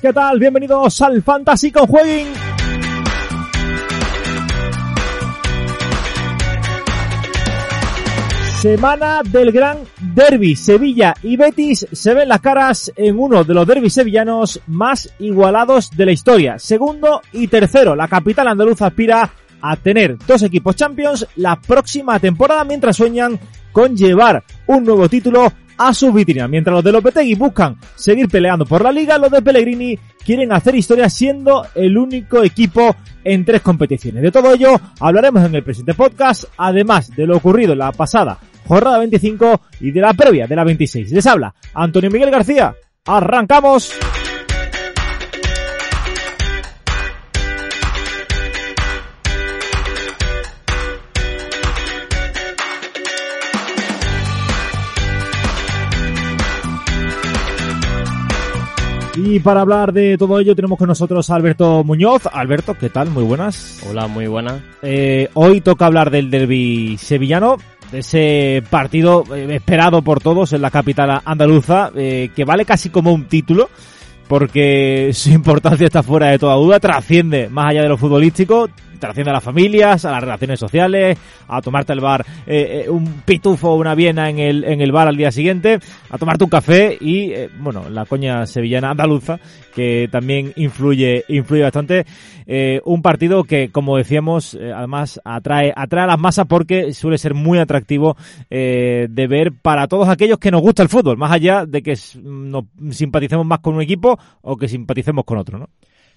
¿qué tal? Bienvenidos al Fantasy con. Semana del Gran Derby. Sevilla y Betis se ven las caras en uno de los derbis sevillanos más igualados de la historia. Segundo y tercero, la capital andaluza aspira a tener dos equipos champions la próxima temporada mientras sueñan con llevar un nuevo título a su vitrina. Mientras los de Lopetegui buscan seguir peleando por la liga, los de Pellegrini quieren hacer historia siendo el único equipo en tres competiciones. De todo ello hablaremos en el presente podcast, además de lo ocurrido en la pasada jornada 25 y de la previa de la 26. Les habla Antonio Miguel García. ¡Arrancamos! Y para hablar de todo ello tenemos con nosotros a Alberto Muñoz. Alberto, ¿qué tal? Muy buenas. Hola, muy buenas. Eh, hoy toca hablar del derby sevillano, de ese partido eh, esperado por todos en la capital andaluza, eh, que vale casi como un título, porque su importancia está fuera de toda duda, trasciende más allá de lo futbolístico, trasciende a las familias, a las relaciones sociales, a tomarte el bar, eh, eh, un pitufo o una viena en el, en el bar al día siguiente, a tomarte un café y, eh, bueno, la coña sevillana andaluza, que también influye, influye bastante. Eh, un partido que, como decíamos, eh, además atrae, atrae a las masas porque suele ser muy atractivo eh, de ver para todos aquellos que nos gusta el fútbol, más allá de que nos simpaticemos más con un equipo o que simpaticemos con otro, ¿no?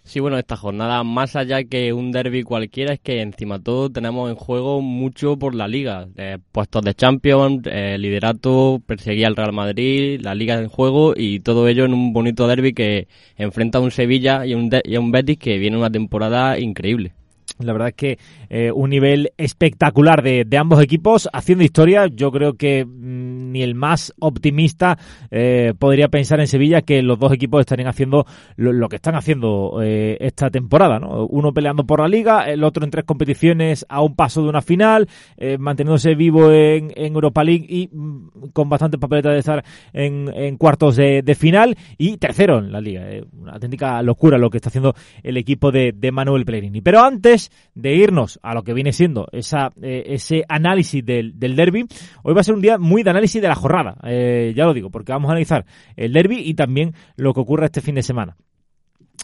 Sí, bueno, esta jornada, más allá que un derby cualquiera, es que encima todo tenemos en juego mucho por la liga. Eh, puestos de Champions, eh, liderato, perseguir al Real Madrid, la liga en juego y todo ello en un bonito derby que enfrenta a un Sevilla y un, y a un Betis que viene una temporada increíble. La verdad es que eh, un nivel espectacular de, de, ambos equipos haciendo historia. Yo creo que mmm, ni el más optimista eh, podría pensar en Sevilla que los dos equipos estarían haciendo lo, que están haciendo eh, esta temporada. ¿no? Uno peleando por la liga, el otro en tres competiciones a un paso de una final, manteniéndose vivo en, en, Europa League y mmm, con bastante papeleta de estar en, cuartos de, final y tercero en la liga. Una auténtica locura lo que está haciendo el equipo de, de Manuel Pellegrini. Pero antes de irnos a lo que viene siendo esa, eh, ese análisis del, del derby, hoy va a ser un día muy de análisis de la jornada, eh, ya lo digo, porque vamos a analizar el derby y también lo que ocurre este fin de semana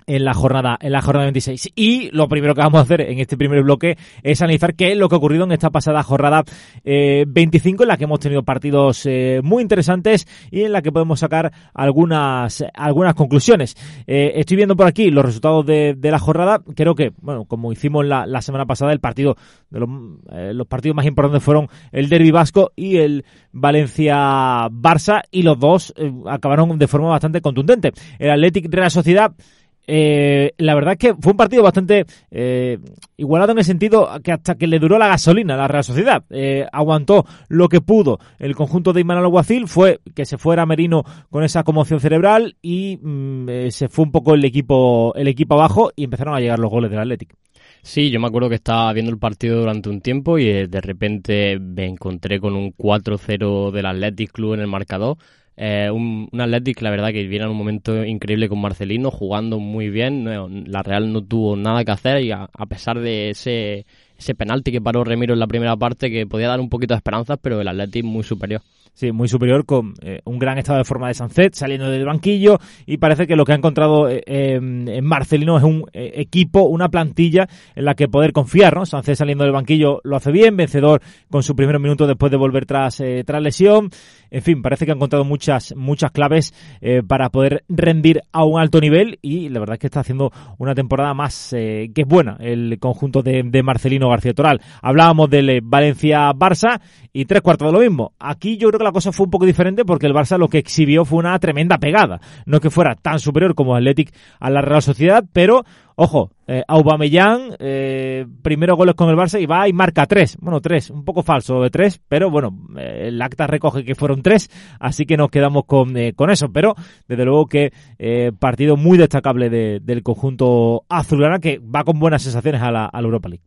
en la jornada en la jornada 26 y lo primero que vamos a hacer en este primer bloque es analizar qué es lo que ha ocurrido en esta pasada jornada eh, 25 en la que hemos tenido partidos eh, muy interesantes y en la que podemos sacar algunas algunas conclusiones. Eh, estoy viendo por aquí los resultados de, la jornada. Creo que bueno como hicimos la, semana pasada el partido de los, eh, los partidos más importantes fueron el derby vasco y el Valencia Barça y los dos acabaron de forma bastante contundente. El Athletic Real Sociedad eh, la verdad es que fue un partido bastante eh, igualado en el sentido que hasta que le duró la gasolina a la Real Sociedad. Eh, aguantó lo que pudo el conjunto de Imanol Alguacil, fue que se fuera Merino con esa conmoción cerebral y mm, se fue un poco el equipo, el equipo abajo y empezaron a llegar los goles del Atlético. Sí, yo me acuerdo que estaba viendo el partido durante un tiempo y de repente me encontré con un 4-0 del Athletic Club en el marcador eh, un, un Athletic, la verdad, que viene en un momento increíble con Marcelino, jugando muy bien. La Real no tuvo nada que hacer y a, a pesar de ese, ese penalti que paró Remiro en la primera parte, que podía dar un poquito de esperanzas, pero el Athletic muy superior. Sí, muy superior con eh, un gran estado de forma de Sancet saliendo del banquillo y parece que lo que ha encontrado eh, en Marcelino es un eh, equipo, una plantilla en la que poder confiar, ¿no? Sancet saliendo del banquillo lo hace bien, vencedor con su primer minuto después de volver tras, tras lesión. En fin, parece que ha encontrado muchas, muchas claves para poder rendir a un alto nivel y la verdad es que está haciendo una temporada más que es buena el conjunto de, de Marcelino García Toral. Hablábamos del Valencia-Barça y tres cuartos de lo mismo. Aquí yo creo que la cosa fue un poco diferente porque el Barça lo que exhibió fue una tremenda pegada. No que fuera tan superior como Athletic a la Real Sociedad, pero ojo, eh, Aubameyang, eh, primero goles con el Barça y va y marca tres. Bueno, tres, un poco falso de tres, pero bueno, eh, el acta recoge que fueron tres, así que nos quedamos con, eh, con eso. Pero desde luego que eh, partido muy destacable de, del conjunto azulgrana que va con buenas sensaciones a la, a la Europa League.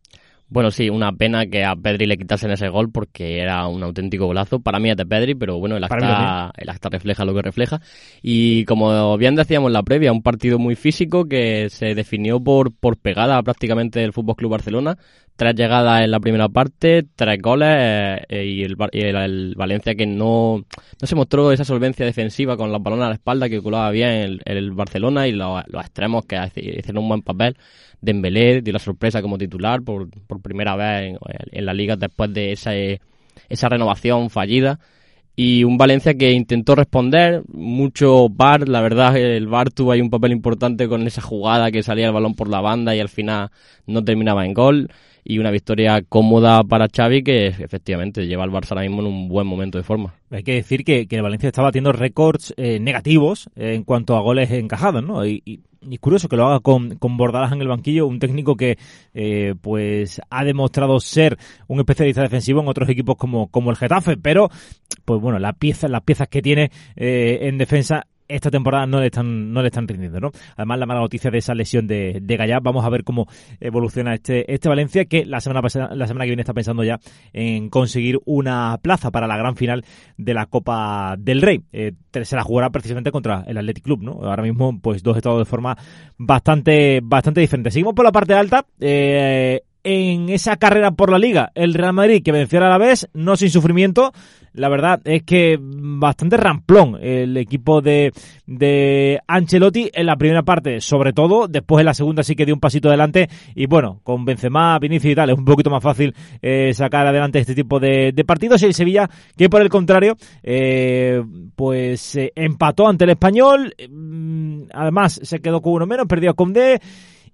Bueno, sí, una pena que a Pedri le quitasen ese gol porque era un auténtico golazo. Para mí es de Pedri, pero bueno, el acta, el acta refleja lo que refleja. Y como bien decíamos en la previa, un partido muy físico que se definió por, por pegada prácticamente del Fútbol Club Barcelona. Tres llegadas en la primera parte, tres goles eh, y, el, Valencia que no, no se mostró esa solvencia defensiva con la balona a la espalda que colaba bien el, Barcelona y los, los extremos que hicieron un buen papel. Dembélé dio la sorpresa como titular por, por primera vez en, la liga después de esa, esa renovación fallida. Y un Valencia que intentó responder, mucho VAR, la verdad el VAR tuvo ahí un papel importante con esa jugada que salía el balón por la banda y al final no terminaba en gol y una victoria cómoda para Xavi que efectivamente lleva al Barça ahora mismo en un buen momento de forma. Hay que decir que, que el Valencia está batiendo récords eh, negativos en cuanto a goles encajados, ¿no? Y, es curioso que lo haga con, con Bordalas en el banquillo, un técnico que eh, pues ha demostrado ser un especialista defensivo en otros equipos como, como el Getafe, pero pues bueno, las piezas, las piezas que tiene eh, en defensa esta temporada no le están, no le están rindiendo, ¿no? Además, la mala noticia de esa lesión de, de Gallá, vamos a ver cómo evoluciona este, este Valencia, que la semana pasada, la semana que viene está pensando ya en conseguir una plaza para la gran final de la Copa del Rey. Eh, se la jugará precisamente contra el Athletic Club, ¿no? Ahora mismo, pues dos estados de forma bastante, bastante diferentes. Seguimos por la parte alta, eh, en esa carrera por la liga. El Real Madrid que venció a la vez, no sin sufrimiento. La verdad es que bastante ramplón el equipo de, de Ancelotti en la primera parte, sobre todo. Después en la segunda sí que dio un pasito adelante. Y bueno, con Benzema, Vinicius y tal, es un poquito más fácil eh, sacar adelante este tipo de, partidos. Y el Sevilla, que por el contrario, eh, pues eh, empató ante el español. Mm, además, se quedó con uno menos, perdió con D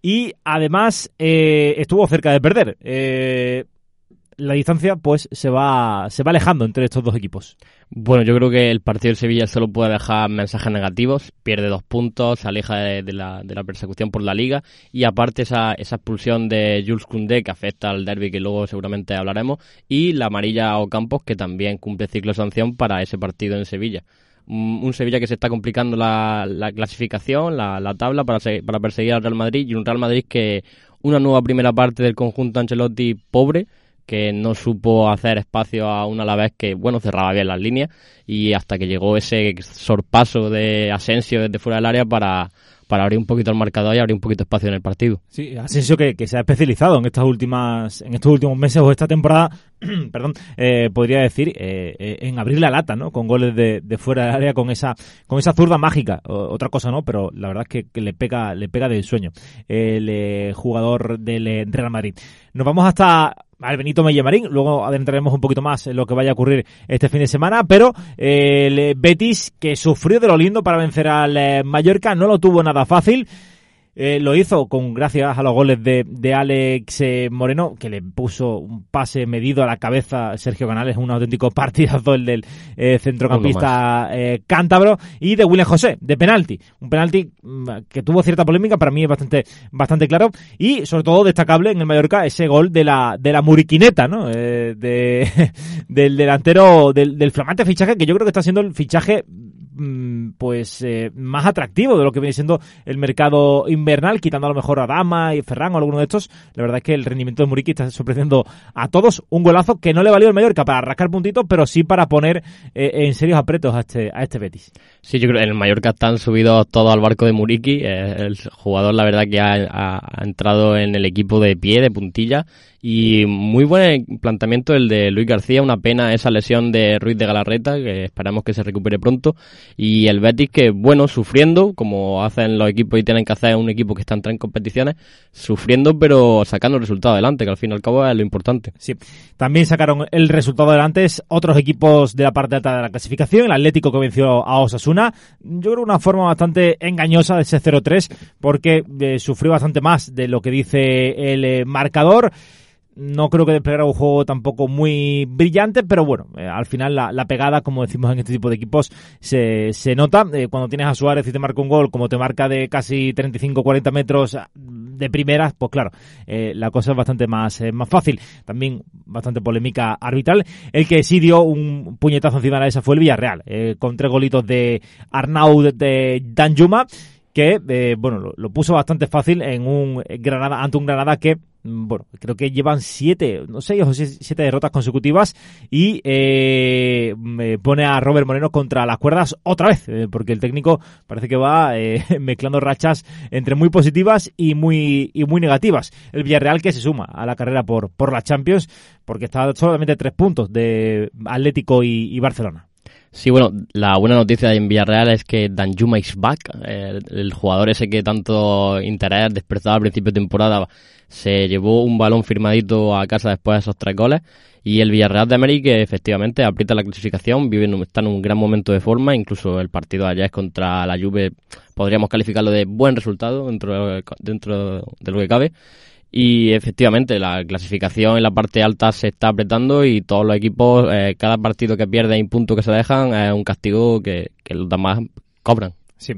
y además eh, estuvo cerca de perder. La distancia pues se va se va alejando entre estos dos equipos. Bueno, yo creo que el partido de Sevilla solo puede dejar mensajes negativos, pierde dos puntos, se aleja de, la, de la, persecución por la liga y aparte esa, esa expulsión de Jules Koundé que afecta al derby que luego seguramente hablaremos y la amarilla a Ocampos que también cumple ciclo de sanción para ese partido en Sevilla un Sevilla que se está complicando la, clasificación, la, tabla para, para perseguir al Real Madrid y un Real Madrid que una nueva primera parte del conjunto Ancelotti pobre que no supo hacer espacio a un Alavés que, bueno, cerraba bien las líneas y hasta que llegó ese sorpaso de Asensio desde fuera del área para, para abrir un poquito el marcador y abrir un poquito espacio en el partido. Sí, Asensio que, que se ha especializado en estas últimas, en estos últimos meses o esta temporada, perdón, eh, podría decir, eh, eh, en abrir la lata, ¿no? Con goles de, de, fuera del área, con esa, con esa zurda mágica. otra cosa no, pero la verdad es que, le pega, le pega del sueño el jugador del Real Madrid. Nos vamos hasta al Benito Mellamarín. Luego adentraremos un poquito más en lo que vaya a ocurrir este fin de semana. Pero el Betis, que sufrió de lo lindo para vencer al Mallorca, no lo tuvo nada fácil. Eh, lo hizo con gracias a los goles de, de Alex eh, Moreno, que le puso un pase medido a la cabeza Sergio Canales, un auténtico partidazo el del eh, centrocampista cántabro, y de William José, de penalti. Un penalti mm, que tuvo cierta polémica, para mí es bastante, bastante claro, y sobre todo destacable en el Mallorca ese gol de la, de la muriquineta, ¿no? de, del delantero, del, del flamante fichaje, que yo creo que está siendo el fichaje pues eh, más atractivo de lo que viene siendo el mercado invernal, quitando a lo mejor a Dama y Ferran o alguno de estos. La verdad es que el rendimiento de Muriqui está sorprendiendo a todos. Un golazo que no le valió el Mallorca para rascar puntitos, pero sí para poner eh, en serios apretos a este, a este Betis. Sí, yo creo que en el Mallorca están subidos todos al barco de Muriqui. Eh, el jugador, la verdad, que ha entrado en el equipo de pie, de puntilla y muy buen planteamiento el de Luis García, una pena esa lesión de Ruiz de Galarreta, que esperamos que se recupere pronto. Y el Betis que, bueno, sufriendo, como hacen los equipos y tienen que hacer un equipo que está en competiciones, sufriendo pero sacando el resultado adelante, que al fin y al cabo es lo importante. Sí, también sacaron el resultado adelante otros equipos de la parte alta de la clasificación, el Atlético que venció a Osasuna, yo creo una forma bastante engañosa de ese 0-3, porque eh, sufrió bastante más de lo que dice el eh, marcador. No creo que desplegara un juego tampoco muy brillante, pero bueno, eh, al final la, pegada, como decimos en este tipo de equipos, se, se nota. Eh, cuando tienes a Suárez y te marca un gol, como te marca de casi 35-40 metros de primeras, pues claro, eh, la cosa es bastante más, más fácil. También bastante polémica arbitral. El que sí dio un puñetazo encima de esa fue el Villarreal, con tres golitos de Arnaud de Danjuma que bueno lo, puso bastante fácil en un Granada ante un Granada que bueno, creo que llevan siete, no sé, o siete derrotas consecutivas y eh, pone a Robert Moreno contra las cuerdas otra vez, eh, porque el técnico parece que va eh, mezclando rachas entre muy positivas y muy y muy negativas. El Villarreal que se suma a la carrera por por la Champions, porque está solamente tres puntos de Atlético y Barcelona. Sí, bueno, la buena noticia en Villarreal es que Danjuma is back, el, jugador ese que tanto interés despertaba al principio de temporada, se llevó un balón firmadito a casa después de esos tres goles. Y el Villarreal de América efectivamente aprieta la clasificación, vive, está en un gran momento de forma, incluso el partido de ayer contra la Juve podríamos calificarlo de buen resultado dentro, dentro de lo que cabe y efectivamente, la clasificación en la parte alta se está apretando y todos los equipos, eh, cada partido que pierde y punto que se dejan es un castigo que, que los demás cobran. Sí.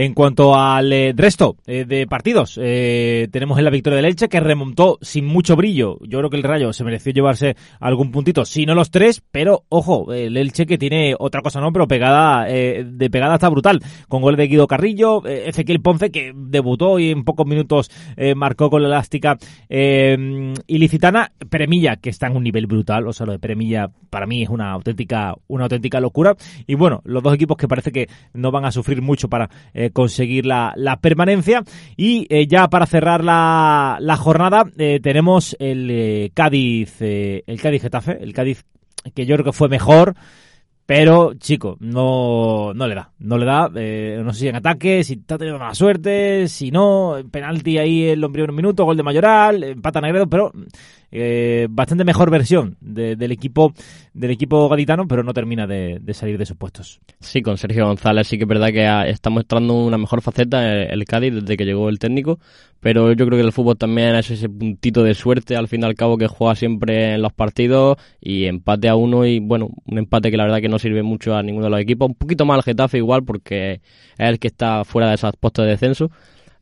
En cuanto al eh, resto eh, de partidos, eh, tenemos en la victoria del Elche que remontó sin mucho brillo. Yo creo que el Rayo se mereció llevarse algún puntito, si no los tres, pero ojo, el Elche que tiene otra cosa no, pero pegada de pegada está brutal. Con gol de Guido Carrillo, Ezequiel Ponce que debutó y en pocos minutos marcó con la elástica ilicitana. Premilla que está en un nivel brutal, o sea, lo de Premilla para mí es una auténtica, una auténtica locura. Y bueno, los dos equipos que parece que no van a sufrir mucho para conseguir la, permanencia. Y eh, ya para cerrar la, la jornada eh, tenemos el eh, Cádiz, el Cádiz Getafe, el Cádiz que yo creo que fue mejor. Pero, chico, no, no le da. No le da. no sé si en ataque, si está teniendo mala suerte, si no, penalti ahí en los primeros minutos, gol de Mayoral, empata Negredo, pero eh, bastante mejor versión del equipo del equipo gaditano, pero no termina de, salir de sus puestos. Sí, con Sergio González sí que es verdad que está mostrando una mejor faceta el, Cádiz desde que llegó el técnico, pero yo creo que el fútbol también es ese puntito de suerte al fin y al cabo que juega siempre en los partidos y empate a uno y bueno, un empate que la verdad que no sirve mucho a ninguno de los equipos, un poquito más al Getafe igual porque es el que está fuera de esos puestos de descenso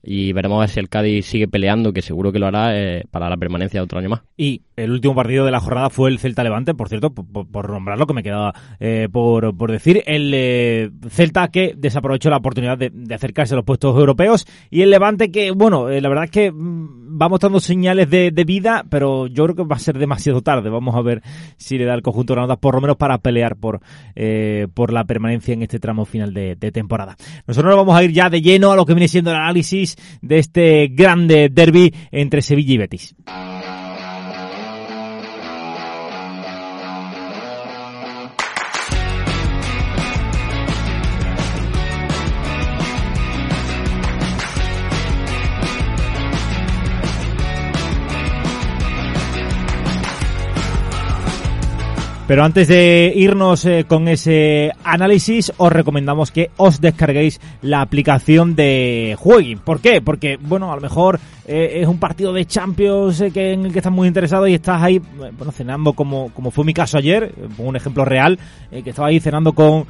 y veremos a ver si el Cádiz sigue peleando, que seguro que lo hará eh, para la permanencia de otro año más. Y el último partido de la jornada fue el Celta Levante, por cierto, por, nombrarlo, que me quedaba eh, por, por, decir. El eh, Celta que desaprovechó la oportunidad de, acercarse a los puestos europeos y el Levante que, bueno, la verdad es que mm, va mostrando señales de, vida, pero yo creo que va a ser demasiado tarde. Vamos a ver si le da el conjunto de Granada por lo menos para pelear por, por la permanencia en este tramo final de, de temporada. Nosotros nos vamos a ir ya de lleno a lo que viene siendo el análisis de este grande derby entre Sevilla y Betis. Pero antes de irnos eh, con ese análisis, os recomendamos que os descarguéis la aplicación de Jueguin. ¿Por qué? Porque, bueno, a lo mejor eh, es un partido de Champions eh, que, en el que estás muy interesado y estás ahí, bueno, cenando como, como fue mi caso ayer, pongo un ejemplo real, que estaba ahí cenando con,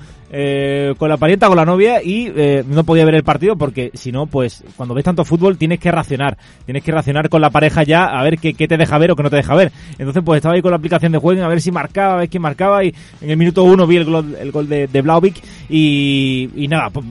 con la parienta, con la novia y no podía ver el partido porque si no, pues cuando ves tanto fútbol tienes que racionar, tienes que racionar con la pareja ya a ver qué, qué te deja ver o qué no te deja ver. Entonces, pues estaba ahí con la aplicación de Jueguin a ver si marcaba, que marcaba y en el minuto uno vi el gol, el gol de, de Blauvik y, y nada, pues,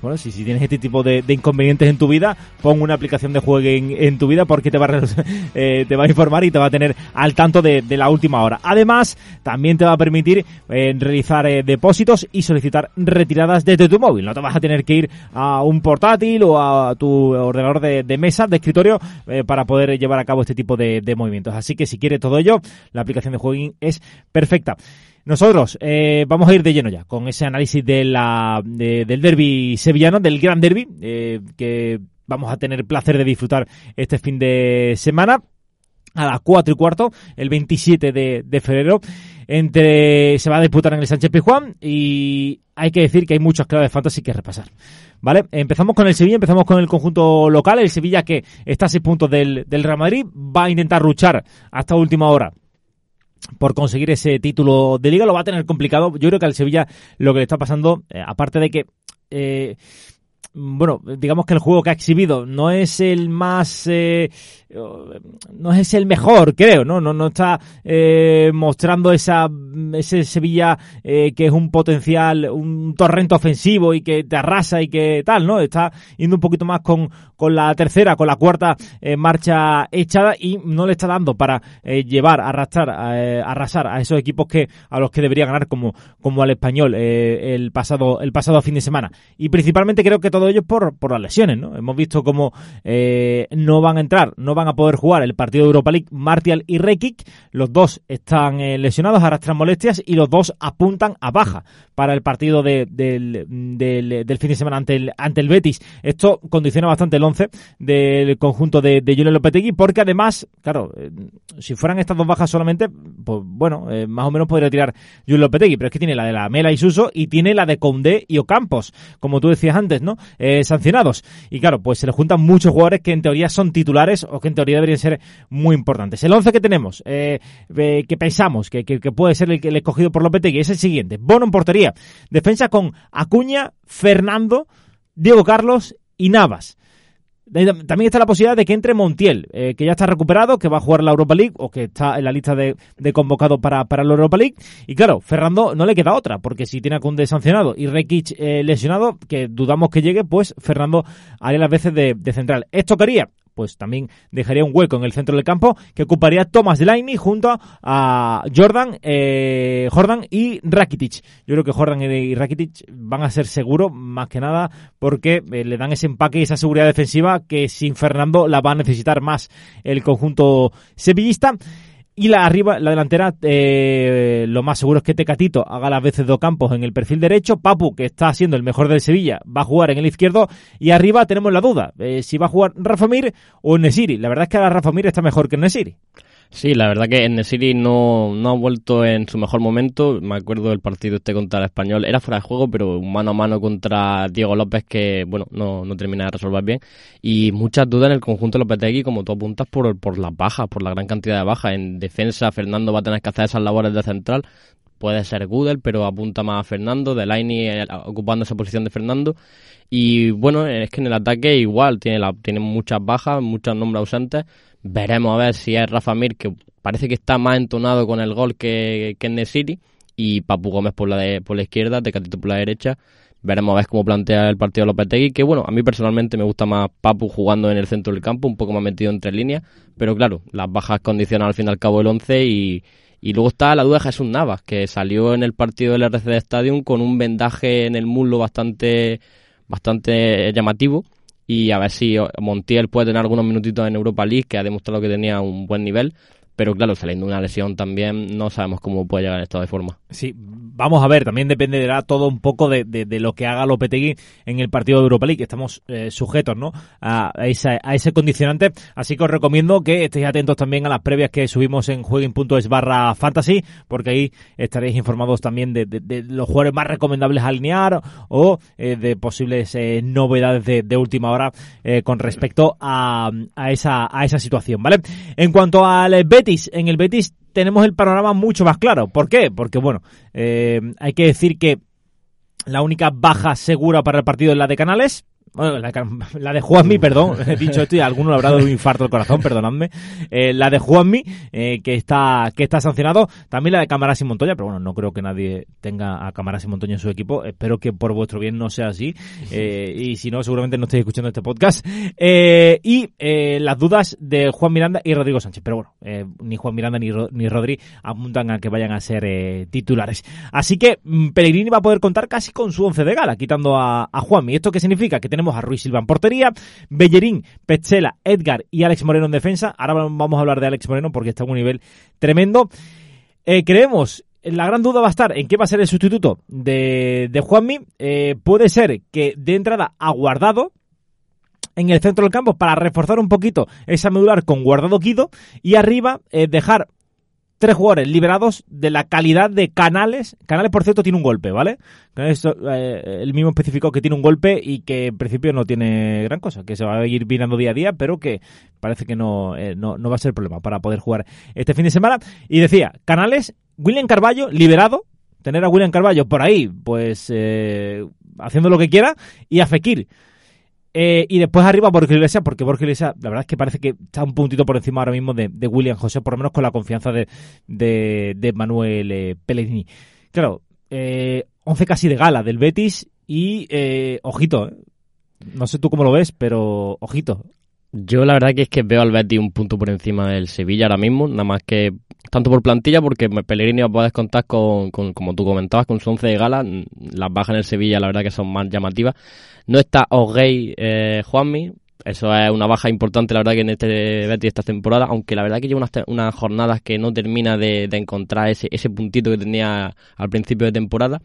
bueno, si, si, tienes este tipo de, inconvenientes en tu vida, pon una aplicación de juego en, tu vida porque te va, a, eh, te va a informar y te va a tener al tanto de, la última hora. Además, también te va a permitir eh, realizar eh, depósitos y solicitar retiradas desde tu móvil. No te vas a tener que ir a un portátil o a tu ordenador de, mesa, de escritorio, para poder llevar a cabo este tipo de, movimientos. Así que si quieres todo ello, la aplicación de Jueguin es perfecta. Nosotros eh, vamos a ir de lleno ya con ese análisis de del derby sevillano, del gran derby, eh, que vamos a tener placer de disfrutar este fin de semana a las 4 y cuarto, el 27 de, febrero, entre se va a disputar en el Sánchez Pizjuán y hay que decir que hay muchas claves fantasy que repasar. ¿Vale? Empezamos con el Sevilla, empezamos con el conjunto local, el Sevilla que está a 6 puntos del, del Real Madrid, va a intentar luchar hasta última hora por conseguir ese título de liga lo va a tener complicado. Yo creo que al Sevilla lo que le está pasando, eh, aparte de que eh, bueno, digamos que el juego que ha exhibido no es el más, eh, no es el mejor, creo, ¿no? No, no está eh, mostrando esa, ese Sevilla eh, que es un potencial, un torrente ofensivo y que te arrasa y que tal, ¿no? Está yendo un poquito más con, con la tercera, con la cuarta marcha echada y no le está dando para llevar, arrastrar, arrasar a esos equipos que a los que debería ganar como, como al español el pasado, el pasado fin de semana. Y principalmente creo que todo ellos por, por las lesiones, ¿no? Hemos visto cómo eh, no van a entrar, no van a poder jugar el partido de Europa League Martial y Rekic. Los dos están eh, lesionados, arrastran molestias y los dos apuntan a baja para el partido de, del, del, fin de semana ante el, ante el Betis. Esto condiciona bastante el once del conjunto de, de Julio Lopetegui porque además, claro, eh, si fueran estas dos bajas solamente, pues bueno, más o menos podría tirar Julio Lopetegui, pero es que tiene la de la Mela y Suso y tiene la de Condé y Ocampos, como tú decías antes, ¿no? Eh, sancionados. Y claro, pues se le juntan muchos jugadores que en teoría son titulares o que en teoría deberían ser muy importantes. El 11 que tenemos, eh, eh, que pensamos que, que, puede ser el, el, escogido por Lopetegui, es el siguiente. Bono en portería. Defensa con Acuña, Fernando, Diego Carlos y Navas. También está la posibilidad de que entre Montiel, eh, que ya está recuperado, que va a jugar la Europa League o que está en la lista de, de convocados para, para la Europa League. Y claro, Fernando no le queda otra, porque si tiene a Kunde sancionado y Rekic lesionado, que dudamos que llegue, pues Fernando haría las veces de central. Esto quería pues también dejaría un hueco en el centro del campo que ocuparía Thomas Delaney junto a Jordan, eh, Jordan y Rakitic. Yo creo que Jordan y Rakitic van a ser seguros más que nada porque eh, le dan ese empaque y esa seguridad defensiva que sin Fernando la va a necesitar más el conjunto sevillista. Y la arriba, la delantera, eh, lo más seguro es que Tecatito haga las veces de Campos en el perfil derecho. Papu, que está siendo el mejor del Sevilla, va a jugar en el izquierdo. Y arriba tenemos la duda, eh, si va a jugar Rafa Mir o Nesiri. La verdad es que ahora Rafa Mir está mejor que Nesiri. Sí, la verdad que Nesiri no, no ha vuelto en su mejor momento. Me acuerdo del partido este contra el Español. Era fuera de juego, pero mano a mano contra Diego López que, bueno, no, no termina de resolver bien. Y muchas dudas en el conjunto de Lopetegui, como tú apuntas, por, por las bajas, por la gran cantidad de bajas. En defensa, Fernando va a tener que hacer esas labores de central. Puede ser Gudel, pero apunta más a Fernando. Delaney eh, ocupando esa posición de Fernando. Y bueno, es que en el ataque igual, tiene, la, tiene muchas bajas, muchos nombres ausentes Veremos a ver si es Rafa Mir, que parece que está más entonado con el gol que, que en City, y Papu Gómez por la, de, por la izquierda, Tecatito por la derecha. Veremos a ver cómo plantea el partido Lopetegui, que bueno, a mí personalmente me gusta más Papu jugando en el centro del campo, un poco más metido entre líneas, pero claro, las bajas condicionan al fin y al cabo el 11 y, y luego está la duda de Jesús Navas, que salió en el partido del RCD Stadium con un vendaje en el muslo bastante, bastante llamativo y a ver si Montiel puede tener algunos minutitos en Europa League, que ha demostrado que tenía un buen nivel, pero claro, saliendo una lesión también no sabemos cómo puede llegar en estado de forma. Sí, vamos a ver, también dependerá todo un poco de, de, lo que haga Lopetegui en el partido de Europa League, estamos eh, sujetos ¿no? A, esa, a ese condicionante, así que os recomiendo que estéis atentos también a las previas que subimos en jueguin.es barra fantasy, porque ahí estaréis informados también de, de, los jugadores más recomendables a alinear o eh, de posibles eh, novedades de, última hora con respecto a, a, esa, a esa situación, ¿vale? En cuanto al bet en el Betis tenemos el panorama mucho más claro. ¿Por qué? Porque, bueno, eh, hay que decir que la única baja segura para el partido es la de Canales, bueno, la, de Juanmi, perdón, he dicho esto y alguno le habrá dado un infarto al corazón, perdonadme. Eh, la de Juanmi, eh, que está que está sancionado. También la de Camaras y Montoya, pero bueno, no creo que nadie tenga a Camaras y Montoya en su equipo. Espero que por vuestro bien no sea así. Eh, y si no, seguramente no estáis escuchando este podcast. Y las dudas de Juan Miranda y Rodrigo Sánchez. Pero bueno, ni Juan Miranda ni, ni Rodri apuntan a que vayan a ser titulares. Así que mm, Pellegrini va a poder contar casi con su once de gala, quitando a, a Juanmi. ¿Esto qué significa? Que tenemos a Ruiz Silva en portería, Bellerín, Petzela, Edgar y Alex Moreno en defensa. Ahora vamos a hablar de Alex Moreno porque está a un nivel tremendo. Eh, creemos la gran duda va a estar en qué va a ser el sustituto de, de Juanmi. Eh, puede ser que de entrada ha guardado en el centro del campo para reforzar un poquito esa medular con guardado Guido y arriba eh, dejar tres jugadores liberados de la calidad de Canales. Canales, por cierto, tiene un golpe, ¿vale? Canales, eh, el mismo especificó que tiene un golpe y que en principio no tiene gran cosa, que se va a ir virando día a día, pero que parece que no, eh, no, no va a ser problema para poder jugar este fin de semana. Y decía, Canales, William Carballo, liberado, tener a William Carballo por ahí, pues eh, haciendo lo que quiera, y a Fekir Eh, y después arriba Borja Iglesias, porque Borja Iglesias, la verdad es que parece que está un puntito por encima ahora mismo de, William José, por lo menos con la confianza de, de, Manuel eh, Pellegrini. Claro, eh, 11 casi de gala del Betis y eh, ojito, no sé tú cómo lo ves, pero ojito. Yo la verdad que es que veo al Betis un punto por encima del Sevilla ahora mismo, nada más que tanto por plantilla, porque Pellegrini va a poder contar con, como tú comentabas, con su 11 de gala. Las bajas en el Sevilla, la verdad que son más llamativas. No está O'Gay eh, Juanmi, eso es una baja importante, la verdad, que en este Betis esta temporada, aunque la verdad que lleva unas, jornadas que no termina de, encontrar ese, ese puntito que tenía al principio de temporada.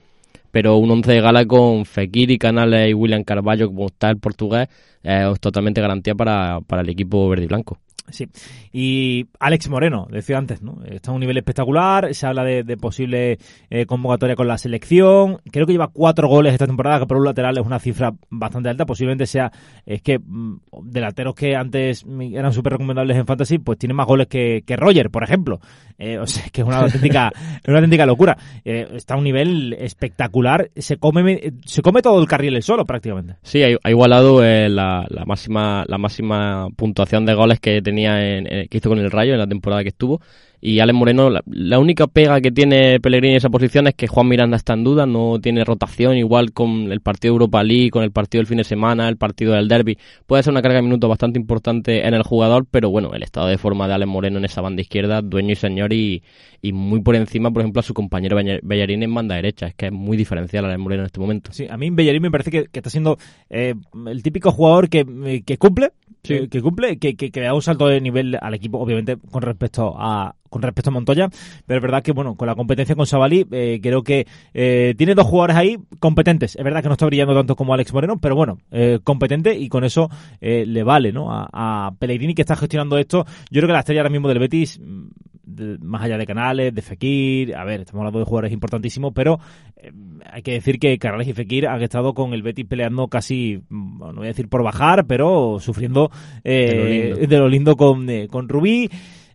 Pero un 11 de gala con Fekir y Canales y William Carballo, como está el portugués, es totalmente garantía para, para el equipo verde y blanco. Sí. Y Alex Moreno, decía antes, ¿no? Está a un nivel espectacular, se habla de, posible eh, convocatoria con la selección. Creo que lleva cuatro goles esta temporada, que por un lateral es una cifra bastante alta. Posiblemente sea, es que mm, delanteros que antes eran súper recomendables en Fantasy, pues tienen más goles que, que Roger, por ejemplo. Eh, o sea, que es una auténtica, una auténtica locura. Eh, está a un nivel espectacular. Se come, se come todo el carril el solo, prácticamente. Sí, ha, igualado la, la, máxima, la máxima puntuación de goles que tenía en, que hizo con el Rayo en la temporada que estuvo. Y Alex Moreno, la, única pega que tiene Pellegrini en esa posición es que Juan Miranda está en duda, no tiene rotación, igual con el partido Europa League, con el partido del fin de semana, el partido del derby. Puede ser una carga de minutos bastante importante en el jugador, pero bueno, el estado de forma de Alex Moreno en esa banda izquierda, dueño y señor, y, muy por encima, por ejemplo, a su compañero Bellarín en banda derecha. Es que es muy diferencial Alex Moreno en este momento. Sí, a mí Bellarín me parece que, está siendo eh, el típico jugador que, que cumple, que, cumple, que, que, da un salto de nivel al equipo, obviamente, con respecto a con respecto a Montoya, pero es verdad que, bueno, con la competencia con Savali, eh, creo que eh, tiene dos jugadores ahí competentes. Es verdad que no está brillando tanto como Alex Moreno, pero bueno, eh, competente y con eso le vale, ¿no? A, a, Pellegrini que está gestionando esto. Yo creo que la estrella ahora mismo del Betis, mm, más allá de Canales, de Fekir, a ver, estamos hablando de jugadores importantísimos, pero hay que decir que Canales y Fekir han estado con el Betis peleando casi, mm, no voy a decir por bajar, pero sufriendo de lo lindo, con, con Rubí.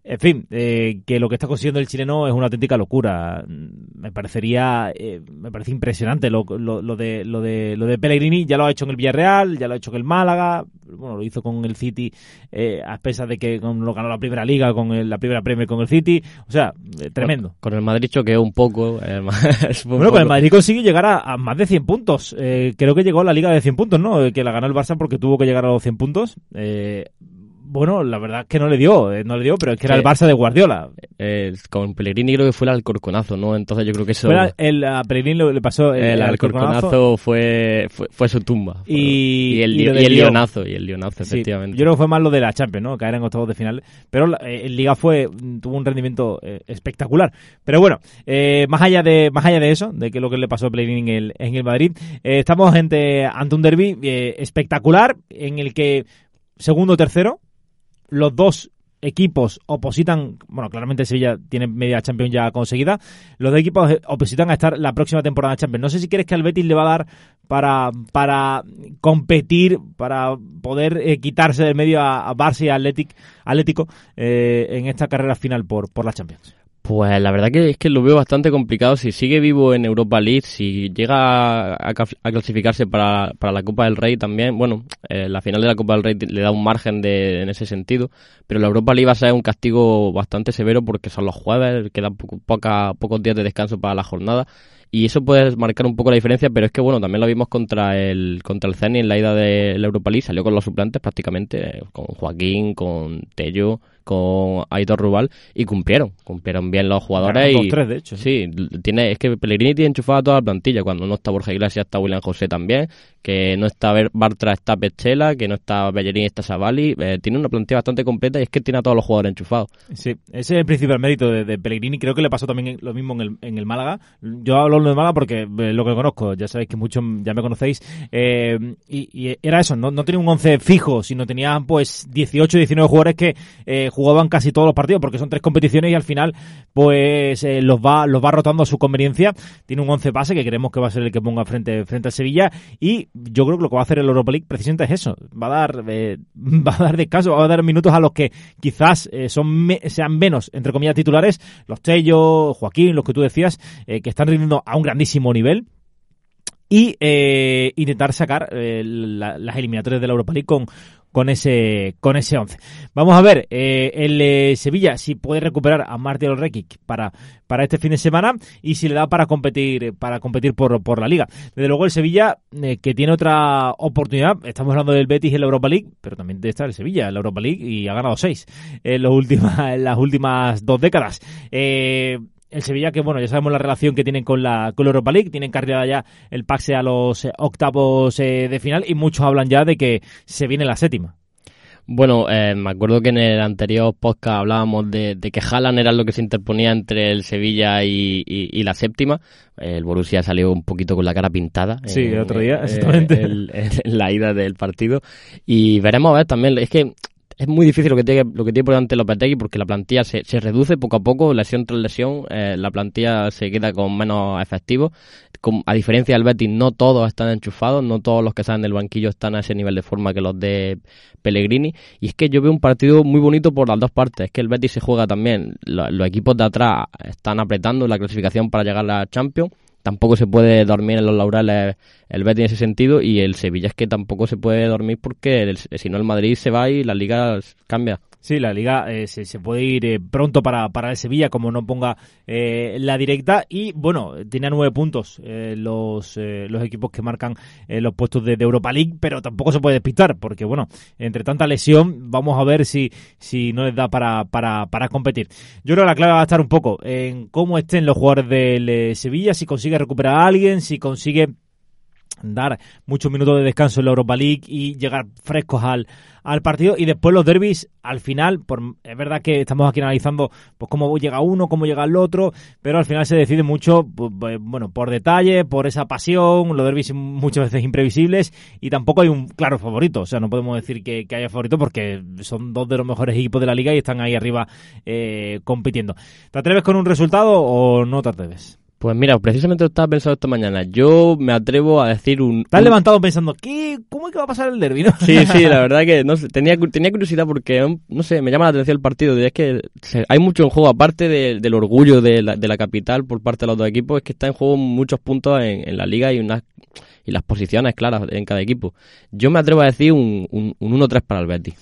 En fin, eh, que lo que está consiguiendo el chileno es una auténtica locura. Me parecería, eh, me parece impresionante lo, lo, lo, de lo de lo de Pellegrini. Ya lo ha hecho en el Villarreal, ya lo ha hecho en el Málaga, bueno, lo hizo con el City eh, a pesar de que lo ganó la primera liga con la primera Premier con el City. O sea, tremendo. Con, el Madrid choqueó un poco. bueno, con el Madrid consigue llegar a, más de 100 puntos. creo que llegó a la liga de 100 puntos, ¿no? Que la ganó el Barça porque tuvo que llegar a los 100 puntos. Eh, bueno, la verdad es que no le dio, eh, no le dio, pero es que era el Barça de Guardiola. Eh, con Pellegrini creo que fue el Alcorconazo, ¿no? Entonces yo creo que eso... el, a Pellegrini le, pasó el, el Alcorconazo, fue, fue, su tumba. Y, el, y, el Lionazo, y el Lionazo, efectivamente. Yo creo que fue más lo de la Champions, ¿no? Caer en octavos de final. Pero eh, el Liga fue tuvo un rendimiento espectacular. Pero bueno, más allá de más allá de eso, de que lo que le pasó a Pellegrini en el, en el Madrid, estamos ante, ante un derby espectacular en el que segundo tercero los dos equipos opositan, bueno, claramente Sevilla tiene media Champions ya conseguida, los dos equipos opositan a estar la próxima temporada de Champions. No sé si quieres que al Betis le va a dar para, para competir, para poder eh, quitarse del medio a, Barça y a Atlético eh, en esta carrera final por, por la Champions. Pues la verdad que es que lo veo bastante complicado. Si sigue vivo en Europa League, si llega a, clasificarse para, la Copa del Rey también, bueno, eh, la final de la Copa del Rey le da un margen de, en ese sentido, pero la Europa League va a ser un castigo bastante severo porque son los jueves, quedan poca, pocos días de descanso para la jornada y eso puede marcar un poco la diferencia, pero es que bueno, también lo vimos contra el contra el Zenit en la ida de la Europa League, salió con los suplentes prácticamente, con Joaquín, con Tello, con Aitor Rubal y cumplieron, cumplieron bien los jugadores y tres, de hecho. Sí, tiene es que Pellegrini tiene enchufada toda la plantilla, cuando no está Borja Iglesias está William José también, que no está Bartra está Pechela, que no está Bellerín está Savali, eh, tiene una plantilla bastante completa y es que tiene a todos los jugadores enchufados. Sí, ese es el principal mérito de, Pellegrini, creo que le pasó también lo mismo en el, en el Málaga. Yo hablo de Málaga porque eh, lo que conozco, ya sabéis que muchos ya me conocéis, eh, y, era eso, no, no tenía un 11 fijo, sino tenía pues 18, 19 jugadores que jugaban casi todos los partidos porque son tres competiciones y al final pues eh, los va los va rotando a su conveniencia. Tiene un 11 base que creemos que va a ser el que ponga frente frente al Sevilla y yo creo que lo que va a hacer el Europa League precisamente es eso, va a dar eh, va a dar va a dar minutos a los que quizás eh, son sean menos entre comillas titulares, los Tello, Joaquín, los que tú decías que están rindiendo a un grandísimo nivel y eh, intentar sacar eh, las eliminatorias de la Europa League con, con ese con ese 11. Vamos a ver eh, el Sevilla si puede recuperar a Martial Rekic para para este fin de semana y si le da para competir para competir por, por la liga. Desde luego el Sevilla que tiene otra oportunidad, estamos hablando del Betis en la Europa League, pero también de estar el Sevilla en la Europa League y ha ganado seis en, en las últimas dos décadas. El Sevilla que bueno ya sabemos la relación que tienen con la con la Europa League tienen cargada ya el pase a los eh, octavos eh, de final y muchos hablan ya de que se viene la séptima bueno, eh, me acuerdo que en el anterior podcast hablábamos de, que Haaland era lo que se interponía entre el Sevilla y, la séptima. El Borussia salió un poquito con la cara pintada. Sí, el otro día, exactamente. en, la ida del partido. Y veremos a ver también, es que es muy difícil lo que tiene, lo que tiene por delante Lopetegui porque la plantilla se, se reduce poco a poco, lesión tras lesión, eh, la plantilla se queda con menos efectivos. a diferencia del Betis, no todos están enchufados, no todos los que salen del banquillo están a ese nivel de forma que los de Pellegrini. Y es que yo veo un partido muy bonito por las dos partes. Es que el Betis se juega también, los equipos de atrás están apretando la clasificación para llegar a la Champions tampoco se puede dormir en los laureles el Betis en ese sentido y el Sevilla es que tampoco se puede dormir porque si no el Madrid se va y la liga cambia. Sí, la liga eh, se, puede ir eh, pronto para, para el Sevilla, como no ponga eh, la directa. Y bueno, tiene nueve puntos los, los equipos que marcan los puestos de, Europa League, pero tampoco se puede despistar, porque bueno, entre tanta lesión, vamos a ver si, si no les da para, para, para competir. Yo creo que la clave va a estar un poco en cómo estén los jugadores del Sevilla, si consigue recuperar a alguien, si consigue dar muchos minutos de descanso en la Europa League y llegar frescos al, al partido. Y después los derbis al final por, es verdad que estamos aquí analizando pues cómo llega uno cómo llega el otro pero al final se decide mucho pues, pues, bueno por detalle por esa pasión los derbis muchas veces imprevisibles y tampoco hay un claro favorito. O sea no podemos decir que, haya favorito porque son dos de los mejores equipos de la liga y están ahí arriba eh, compitiendo. ¿te atreves con un resultado o no te atreves? Pues mira, precisamente estaba pensando esta mañana. Yo me atrevo a decir un... Estás levantado pensando, ¿qué? ¿cómo es que va a pasar el derbi? Sí, sí, la verdad que no tenía, tenía curiosidad porque, no sé, me llama la atención el partido. es que hay mucho en juego, aparte del orgullo de la, de la, capital por parte de los dos equipos, es que está en juego muchos puntos en, en la liga y unas y las posiciones claras en cada equipo. Yo me atrevo a decir un, un, un 1-3 para el Betis.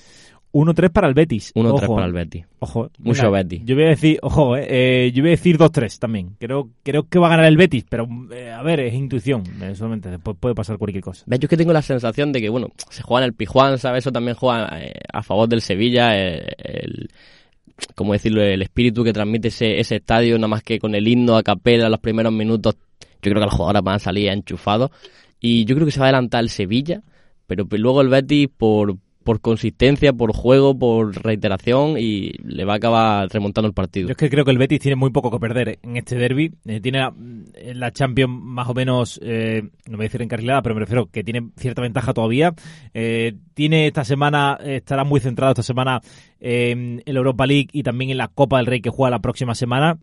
1-3 para el Betis. 1-3 para el Betis. Ojo. Mucho Betis. Yo voy a decir, ojo, eh, eh yo voy a decir 2-3 también. Creo, creo que va a ganar el Betis, pero eh, a ver, es intuición, eh, solamente. Después puede pasar cualquier cosa. Yo es que tengo la sensación de que, bueno, se juega en el Pijuán, ¿sabes? Eso también juega a favor del Sevilla. el, como decirlo, el espíritu que transmite ese, ese estadio, nada más que con el himno a capela los primeros minutos. Yo creo que los jugadores van a salir enchufados. Y yo creo que se va a adelantar el Sevilla, pero luego el Betis por por consistencia, por juego, por reiteración y le va a acabar remontando el partido. Yo es que creo que el Betis tiene muy poco que perder ¿eh? en este derby. Eh, tiene la, Champions más o menos, eh, no voy a decir encarrilada, pero me refiero que tiene cierta ventaja todavía. tiene esta semana, estará muy centrado esta semana en la Europa League y también en la Copa del Rey que juega la próxima semana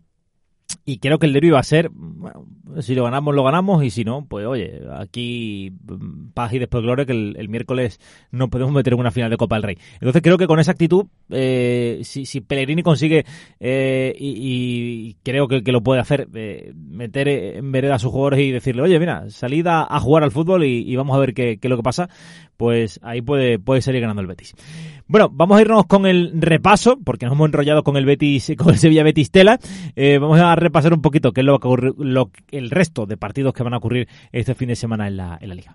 y creo que el derby va a ser, bueno, si lo ganamos, lo ganamos, y si no, pues oye, aquí mm, paz y después gloria que el, miércoles no podemos meter en una final de Copa del Rey. Entonces creo que con esa actitud, eh, si, si, Pellegrini consigue, eh, y, creo que, que, lo puede hacer, eh, meter en vereda a sus jugadores y decirle, oye, mira, salida a jugar al fútbol y, vamos a ver qué, qué, es lo que pasa, pues ahí puede, puede salir ganando el Betis. Bueno, vamos a irnos con el repaso, porque nos hemos enrollado con el Betis, con el Sevilla Betis Tela. Eh, vamos a repasar un poquito qué es lo, lo, el resto de partidos que van a ocurrir este fin de semana en la, en la liga.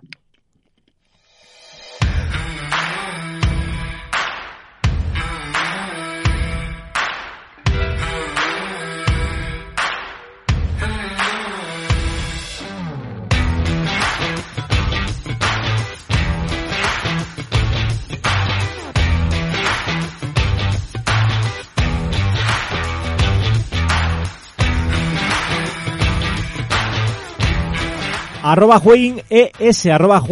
Arroba ES, arroba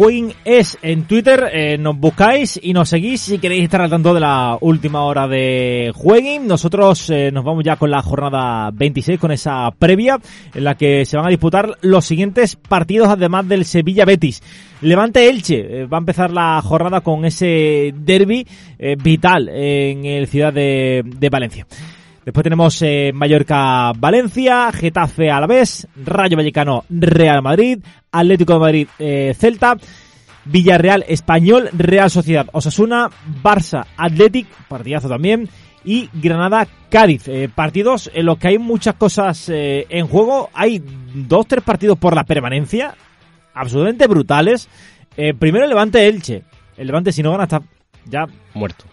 es en Twitter, eh, nos buscáis y nos seguís si queréis estar al tanto de la última hora de Jueguin. Nosotros eh, nos vamos ya con la jornada 26, con esa previa en la que se van a disputar los siguientes partidos además del Sevilla Betis. Levante Elche, eh, va a empezar la jornada con ese derby vital en el ciudad de Valencia. Después tenemos eh, Mallorca-Valencia, Getafe Alavés, Rayo Vallecano Real Madrid, Atlético de Madrid eh, Celta, Villarreal Español, Real Sociedad Osasuna, Barça Athletic, partidazo también, y Granada Cádiz. Eh, partidos en los que hay muchas cosas eh, en juego. Hay dos, tres partidos por la permanencia, absolutamente brutales. Eh, primero el Levante Elche. El Levante si no gana está ya Muerto.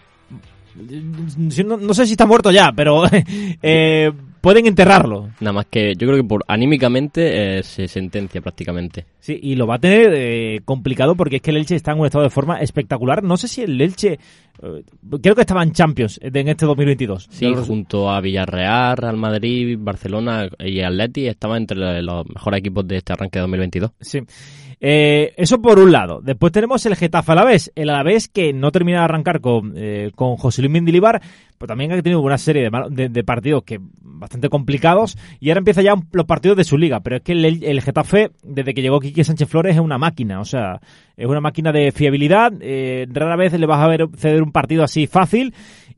No, no sé si está muerto ya, pero eh, pueden enterrarlo. Nada más que yo creo que por anímicamente eh, se sentencia prácticamente. Sí, y lo va a tener eh, complicado porque es que el Elche está en un estado de forma espectacular. No sé si el Elche, eh, creo que estaba en Champions en este 2022. Sí, junto a Villarreal, Real Madrid, Barcelona y Atleti estaba entre los mejores equipos de este arranque de 2022. Sí. Eh, eso por un lado. Después tenemos el Getafe Alavés. El Alavés que no termina de arrancar con, eh, con José Luis Mendilibar, pero también ha tenido una serie de, partidos que bastante complicados y ahora empieza ya los partidos de su liga. Pero es que el, el Getafe, desde que llegó Quique Sánchez Flores, es una máquina. O sea, es una máquina de fiabilidad. Eh, rara vez le vas a ver ceder un partido así fácil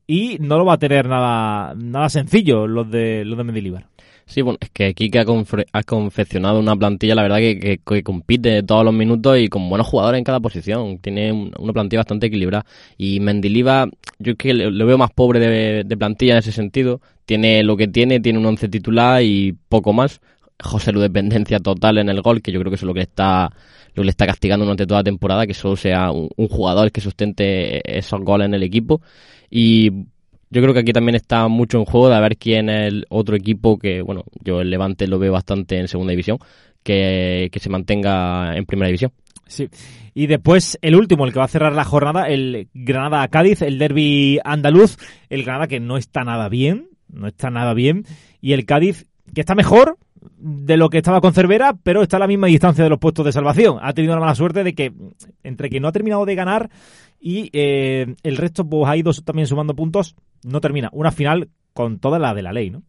y no lo va a tener nada, nada sencillo los de, los de Mendilibar. Sí, bueno, es que Kike ha, ha confeccionado una plantilla, la verdad, que, que- compite todos los minutos y con buenos jugadores en cada posición. Tiene un- una plantilla bastante equilibrada. Y Mendiliva, yo es que lo veo más pobre de, de plantilla en ese sentido. Tiene lo que tiene, tiene un once titular y poco más. José Lu dependencia total en el gol, que yo creo que eso es lo que le está, lo que le está castigando durante toda la temporada, que solo sea un, un jugador que sustente esos goles en el equipo. Y yo creo que aquí también está mucho en juego de a ver quién es el otro equipo que, bueno, yo el Levante lo veo bastante en segunda división, que, que se mantenga en primera división. Sí. Y después el último, el que va a cerrar la jornada, el Granada-Cádiz, el derby andaluz. El Granada que no está nada bien, no está nada bien. Y el Cádiz que está mejor de lo que estaba con Cervera, pero está a la misma distancia de los puestos de salvación. Ha tenido la mala suerte de que entre que no ha terminado de ganar y eh, el resto pues ha ido también sumando puntos, no termina. Una final con toda la de la ley, ¿no?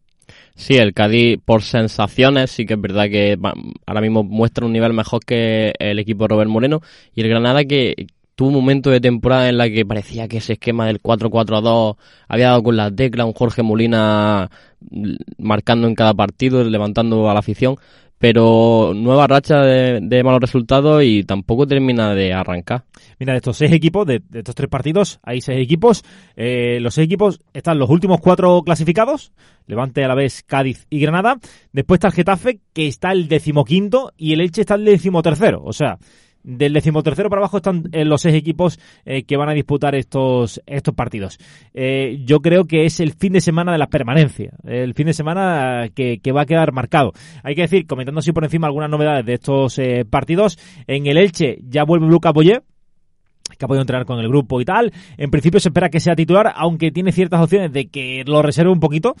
Sí, el Cádiz por sensaciones sí que es verdad que ahora mismo muestra un nivel mejor que el equipo de Robert Moreno y el Granada que tuvo un momento de temporada en la que parecía que ese esquema del 4-4-2 había dado con la tecla, un Jorge Molina marcando en cada partido, levantando a la afición, pero nueva racha de, de malos resultados y tampoco termina de arrancar. Mira, de estos seis equipos, de, estos tres partidos, hay seis equipos. Eh, los seis equipos están los últimos cuatro clasificados. Levante a la vez Cádiz y Granada. Después está el Getafe, que está el decimoquinto, y el Elche está el decimotercero. O sea, del decimotercero para abajo están eh, los seis equipos eh, que van a disputar estos, estos partidos. Yo creo que es el fin de semana de la permanencia, el fin de semana que, va a quedar marcado. Hay que decir, comentando así por encima algunas novedades de estos partidos, en el Elche ya vuelve Lucas Boyer, que ha podido entrenar con el grupo y tal. En principio se espera que sea titular, aunque tiene ciertas opciones de que lo reserve un poquito.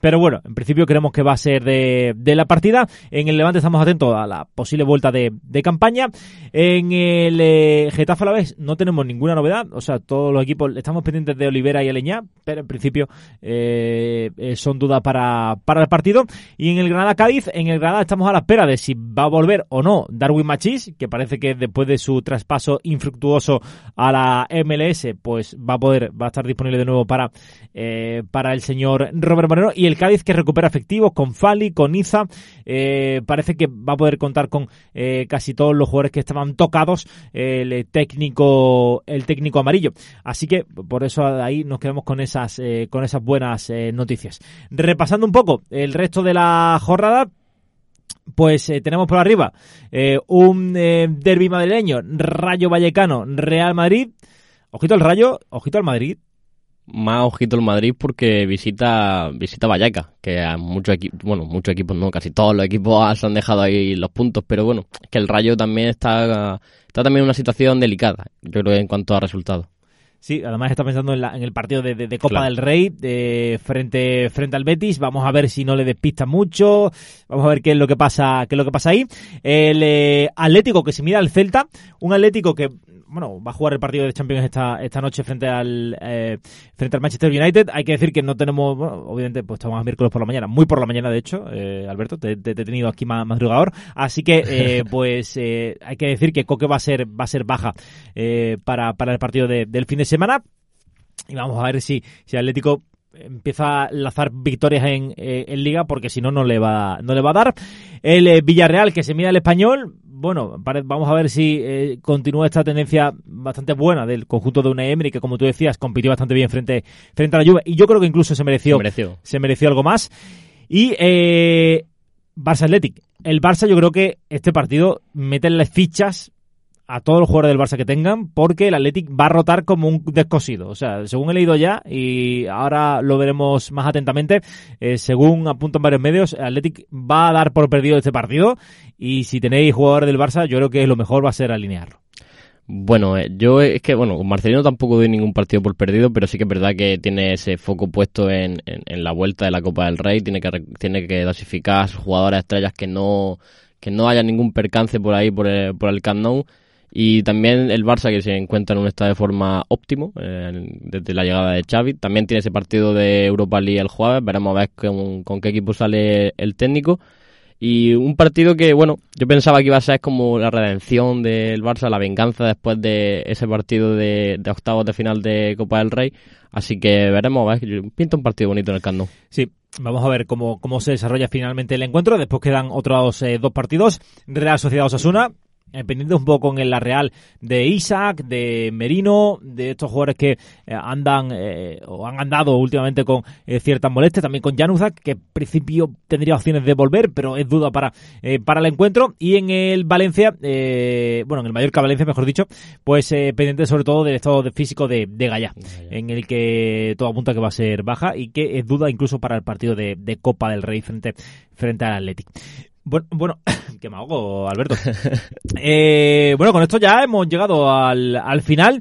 Pero bueno, en principio creemos que va a ser de, la partida. En el Levante estamos atentos a la posible vuelta de, de campaña. En el eh, Getafe a la vez no tenemos ninguna novedad. O sea, todos los equipos estamos pendientes de Olivera y Aleñá, pero en principio eh, eh, son dudas para, para el partido. Y en el Granada Cádiz, en el Granada estamos a la espera de si va a volver o no Darwin Machís, que parece que después de su traspaso infructuoso a la MLS, pues va a poder, va a estar disponible de nuevo para, eh, para el señor Robert Moreno. Y el Cádiz que recupera efectivos con Fali, con Iza. Eh, parece que va a poder contar con eh, casi todos los jugadores que estaban tocados el técnico, el técnico amarillo. Así que por eso ahí nos quedamos con esas, con esas buenas noticias. Repasando un poco el resto de la jornada, pues eh, tenemos por arriba eh, un eh, derby madrileño, Rayo Vallecano, Real Madrid. Ojito al Rayo, ojito al Madrid. Más ojito el Madrid porque visita visita Vallecas, que a muchos equipos, bueno, muchos equipos no, casi todos los equipos se han dejado ahí los puntos, pero bueno, es que el Rayo también está, está también en una situación delicada, yo creo en cuanto a resultados. Sí, además está pensando en, la- en el partido de, de- de Copa Claro. del Rey de, frente, frente al Betis. Vamos a ver si no le despista mucho. Vamos a ver qué es lo que pasa, qué es lo que pasa ahí. El eh, Atlético que se mira al Celta, un Atlético que bueno va a jugar el partido de Champions esta, esta noche frente al eh, frente al Manchester United. Hay que decir que no tenemos, bueno, obviamente, pues estamos a miércoles por la mañana, muy por la mañana de hecho, eh, Alberto, te, te- te he tenido aquí más madrugador. Así que eh, pues eh, hay que decir que Coque va a ser va a ser baja eh, para, para el partido de- del fin de semana. Y vamos a ver si, si Atlético empieza a lanzar victorias en, en Liga porque si no, no le va, no le va a dar. El Villarreal que se mira el español, bueno, vamos a ver si eh, continúa esta tendencia bastante buena del conjunto de una Emery, que como tú decías, compitió bastante bien frente, frente a la Juve, y yo creo que incluso se mereció, se mereció, algo más. Y eh, Barça Athletic. El Barça yo creo que este partido mete las fichas a todos los jugadores del Barça que tengan, porque el Athletic va a rotar como un descosido. O sea, según he leído ya, y ahora lo veremos más atentamente, eh, según apuntan varios medios, el Athletic va a dar por perdido este partido, y si tenéis jugadores del Barça, yo creo que lo mejor va a ser alinearlo. Bueno, eh, yo es que, bueno, con Marcelino tampoco doy ningún partido por perdido, pero sí que es verdad que tiene ese foco puesto en, en, la vuelta de la Copa del Rey, tiene que, tiene que dosificar a sus jugadores estrellas que no, que no haya ningún percance por ahí por el, por el Camp Nou y también el Barça que se encuentra en un estado de forma óptimo eh, desde la llegada de Xavi. También tiene ese partido de Europa League el jueves. Veremos a ver con, qué equipo sale el técnico. Y un partido que, bueno, yo pensaba que iba a ser como la redención del Barça, la venganza después de ese partido de, octavos de final de Copa del Rey. Así que veremos, a ver, pinta un partido bonito en el Camp Sí, Vamos a ver cómo, cómo se desarrolla finalmente el encuentro. Después quedan otros eh, dos partidos. Real Sociedad Osasuna, pendiente un poco en la Real de Isaac, de Merino, de estos jugadores que eh, andan eh, o han andado últimamente con ciertas molestias, también con Januzak, que en principio tendría opciones de volver, pero es duda para, para el encuentro. Y en el Valencia, bueno, en el Mallorca Valencia, mejor dicho, pues pendiente sobre todo del estado físico de, de Gaya, en el que todo apunta que va a ser baja y que es duda incluso para el partido de, de Copa del Rey frente, frente al Athletic. Bueno, bueno que me hago, Alberto. Eh, bueno, con esto ya hemos llegado al, al final.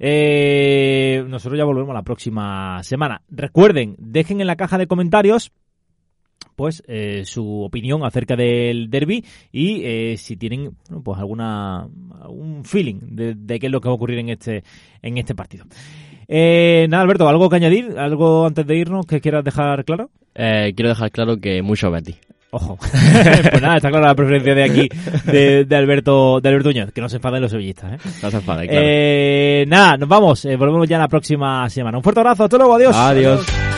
Eh, nosotros ya volvemos la próxima semana. Recuerden, dejen en la caja de comentarios pues eh, su opinión acerca del derby y si tienen pues alguna algún feeling de, qué es lo que va a ocurrir en este en este partido. nada, Alberto, algo que añadir, algo antes de irnos que quieras dejar claro. quiero dejar claro que mucho Betty. Ojo. pues nada, está clara la preferencia de aquí de, Alberto de Alberto Uñez, que no se enfaden los sevillistas, ¿eh? No se enfaden, claro. Eh, nada, nos vamos, eh, volvemos ya la próxima semana. Un fuerte abrazo, hasta luego, adiós. adiós.